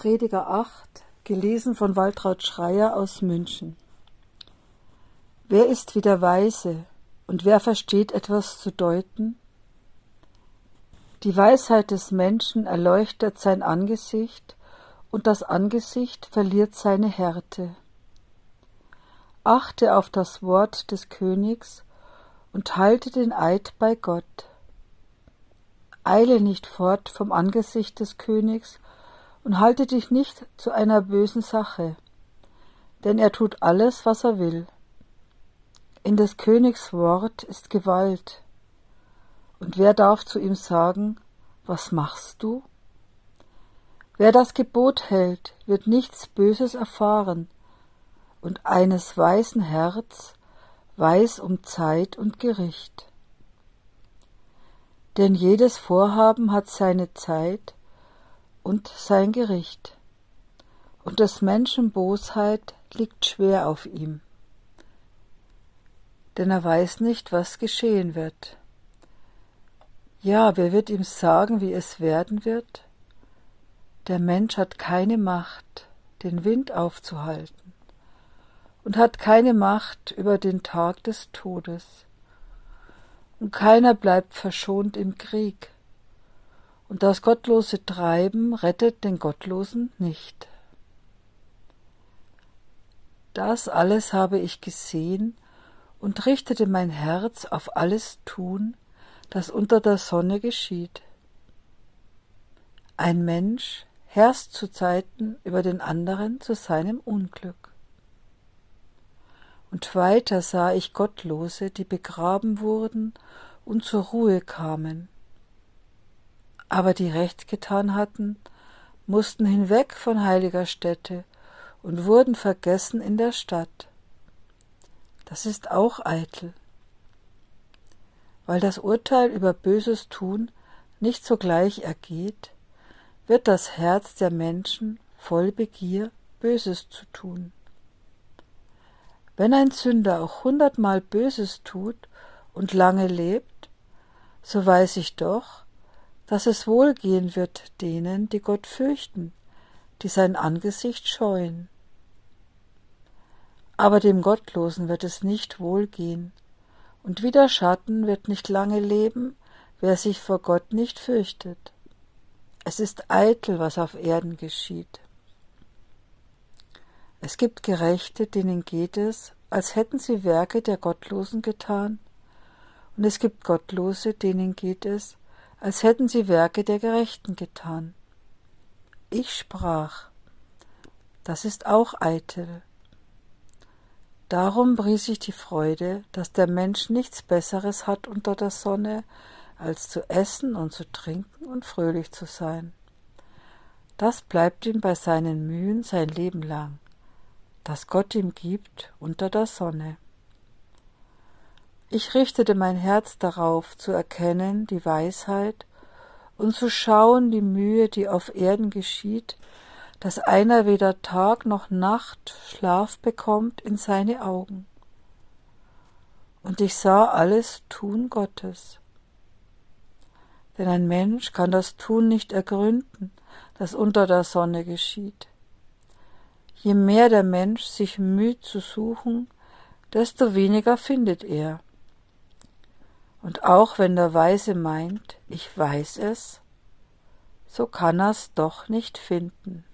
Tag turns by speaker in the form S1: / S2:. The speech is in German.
S1: Prediger 8, gelesen von Waltraud Schreier aus München. Wer ist wie der Weise und wer versteht etwas zu deuten? Die Weisheit des Menschen erleuchtet sein Angesicht und das Angesicht verliert seine Härte. Achte auf das Wort des Königs und halte den Eid bei Gott. Eile nicht fort vom Angesicht des Königs und halte dich nicht zu einer bösen Sache, denn er tut alles, was er will. In des Königs Wort ist Gewalt, und wer darf zu ihm sagen, was machst du? Wer das Gebot hält, wird nichts Böses erfahren, und eines weisen Herz weiß um Zeit und Gericht. Denn jedes Vorhaben hat seine Zeit, und sein Gericht. Und des Menschen Bosheit liegt schwer auf ihm. Denn er weiß nicht, was geschehen wird. Ja, wer wird ihm sagen, wie es werden wird? Der Mensch hat keine Macht, den Wind aufzuhalten, und hat keine Macht über den Tag des Todes. Und keiner bleibt verschont im Krieg, und das gottlose Treiben rettet den Gottlosen nicht. Das alles habe ich gesehen und richtete mein Herz auf alles Tun, das unter der Sonne geschieht. Ein Mensch herrscht zu Zeiten über den anderen zu seinem Unglück. Und weiter sah ich Gottlose, die begraben wurden und zur Ruhe kamen, aber die recht getan hatten, mussten hinweg von heiliger Stätte und wurden vergessen in der Stadt. Das ist auch eitel. Weil das Urteil über böses Tun nicht sogleich ergeht, wird das Herz der Menschen voll Begier, Böses zu tun. Wenn ein Sünder auch hundertmal Böses tut und lange lebt, so weiß ich doch, dass es wohlgehen wird denen, die Gott fürchten, die sein Angesicht scheuen. Aber dem Gottlosen wird es nicht wohlgehen, und wie der Schatten wird nicht lange leben, wer sich vor Gott nicht fürchtet. Es ist eitel, was auf Erden geschieht. Es gibt Gerechte, denen geht es, als hätten sie Werke der Gottlosen getan, und es gibt Gottlose, denen geht es, als hätten sie Werke der Gerechten getan. Ich sprach, das ist auch eitel. Darum pries ich die Freude, dass der Mensch nichts Besseres hat unter der Sonne, als zu essen und zu trinken und fröhlich zu sein. Das bleibt ihm bei seinen Mühen sein Leben lang, das Gott ihm gibt unter der Sonne. Ich richtete mein Herz darauf, zu erkennen die Weisheit und zu schauen die Mühe, die auf Erden geschieht, dass einer weder Tag noch Nacht Schlaf bekommt in seine Augen. Und ich sah alles Tun Gottes. Denn ein Mensch kann das Tun nicht ergründen, das unter der Sonne geschieht. Je mehr der Mensch sich müht zu suchen, desto weniger findet er. Und auch wenn der Weise meint, ich weiß es, so kann er's doch nicht finden.